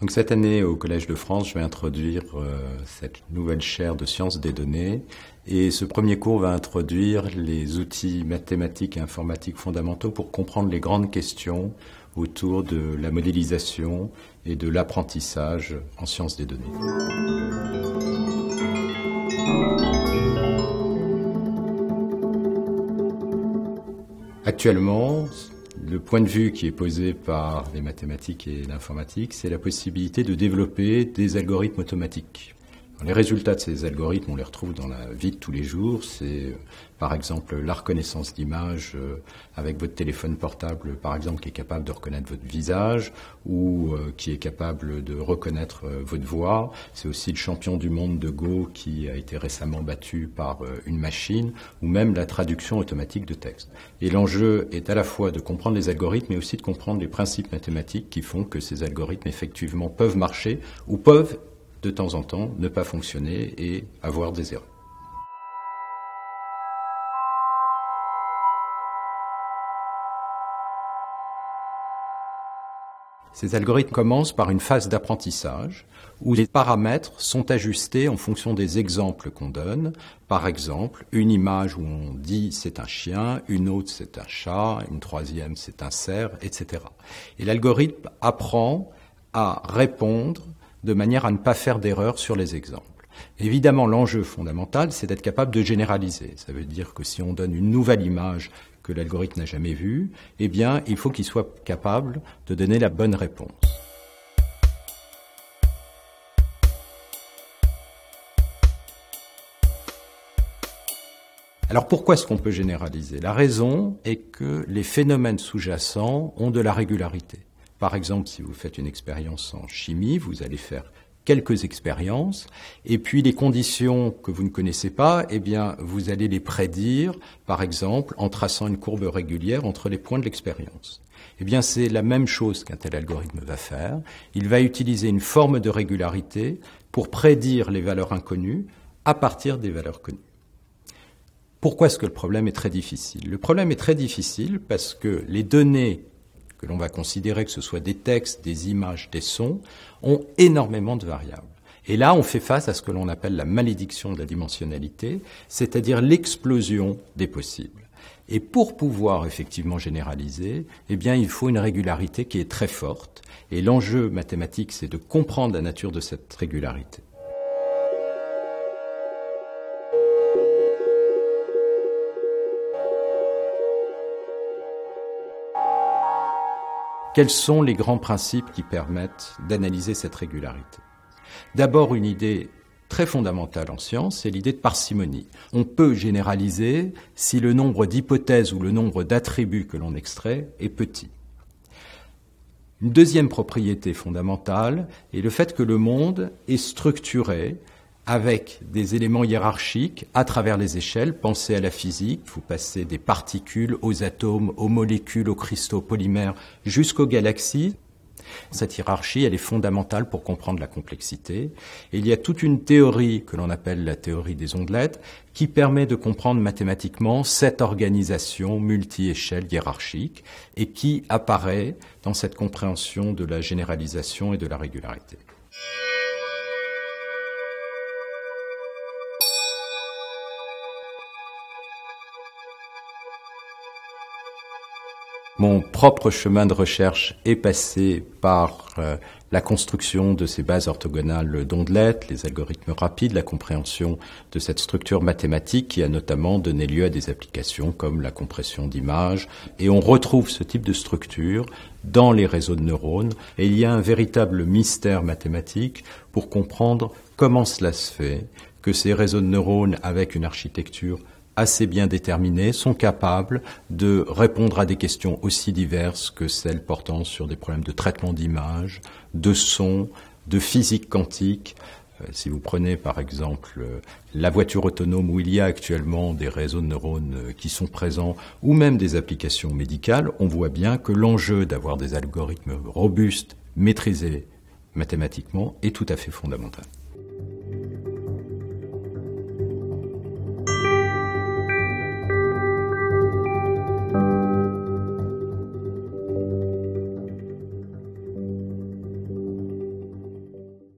Donc cette année au Collège de France, je vais introduire euh, cette nouvelle chaire de sciences des données et ce premier cours va introduire les outils mathématiques et informatiques fondamentaux pour comprendre les grandes questions autour de la modélisation et de l'apprentissage en sciences des données. Actuellement, le point de vue qui est posé par les mathématiques et l'informatique, c'est la possibilité de développer des algorithmes automatiques. Les résultats de ces algorithmes, on les retrouve dans la vie de tous les jours. C'est euh, par exemple la reconnaissance d'image euh, avec votre téléphone portable, par exemple, qui est capable de reconnaître votre visage ou euh, qui est capable de reconnaître votre voix. C'est aussi le champion du monde de Go qui a été récemment battu par une machine ou même la traduction automatique de texte. Et l'enjeu est à la fois de comprendre les algorithmes mais aussi de comprendre les principes mathématiques qui font que ces algorithmes effectivement peuvent marcher ou peuvent de temps en temps ne pas fonctionner et avoir des erreurs. Ces algorithmes commencent par une phase d'apprentissage où les paramètres sont ajustés en fonction des exemples qu'on donne. Par exemple, une image où on dit c'est un chien, une autre c'est un chat, une troisième c'est un cerf, etc. Et l'algorithme apprend à répondre de manière à ne pas faire d'erreur sur les exemples. Évidemment, l'enjeu fondamental, c'est d'être capable de généraliser. Ça veut dire que si on donne une nouvelle image que l'algorithme n'a jamais vue, eh bien, il faut qu'il soit capable de donner la bonne réponse. Alors pourquoi est-ce qu'on peut généraliser? La raison est que les phénomènes sous-jacents ont de la régularité. Par exemple, si vous faites une expérience en chimie, vous allez faire quelques expériences, et puis les conditions que vous ne connaissez pas, eh bien, vous allez les prédire, par exemple, en traçant une courbe régulière entre les points de l'expérience. Eh bien, c'est la même chose qu'un tel algorithme va faire. Il va utiliser une forme de régularité pour prédire les valeurs inconnues à partir des valeurs connues. Pourquoi est-ce que le problème est très difficile? Le problème est très difficile parce que les données que l'on va considérer que ce soit des textes, des images, des sons, ont énormément de variables. Et là, on fait face à ce que l'on appelle la malédiction de la dimensionnalité, c'est-à-dire l'explosion des possibles. Et pour pouvoir effectivement généraliser, eh bien, il faut une régularité qui est très forte. Et l'enjeu mathématique, c'est de comprendre la nature de cette régularité. Quels sont les grands principes qui permettent d'analyser cette régularité? D'abord, une idée très fondamentale en science, c'est l'idée de parcimonie. On peut généraliser si le nombre d'hypothèses ou le nombre d'attributs que l'on extrait est petit. Une deuxième propriété fondamentale est le fait que le monde est structuré avec des éléments hiérarchiques à travers les échelles. Pensez à la physique, vous passez des particules aux atomes, aux molécules, aux cristaux polymères, jusqu'aux galaxies. Cette hiérarchie, elle est fondamentale pour comprendre la complexité. Il y a toute une théorie que l'on appelle la théorie des ondelettes qui permet de comprendre mathématiquement cette organisation multi-échelle hiérarchique et qui apparaît dans cette compréhension de la généralisation et de la régularité. Mon propre chemin de recherche est passé par euh, la construction de ces bases orthogonales d'ondelettes, les algorithmes rapides, la compréhension de cette structure mathématique qui a notamment donné lieu à des applications comme la compression d'images. Et on retrouve ce type de structure dans les réseaux de neurones. Et il y a un véritable mystère mathématique pour comprendre comment cela se fait que ces réseaux de neurones avec une architecture assez bien déterminés sont capables de répondre à des questions aussi diverses que celles portant sur des problèmes de traitement d'image, de son, de physique quantique. Euh, si vous prenez par exemple euh, la voiture autonome où il y a actuellement des réseaux de neurones euh, qui sont présents ou même des applications médicales, on voit bien que l'enjeu d'avoir des algorithmes robustes, maîtrisés mathématiquement est tout à fait fondamental.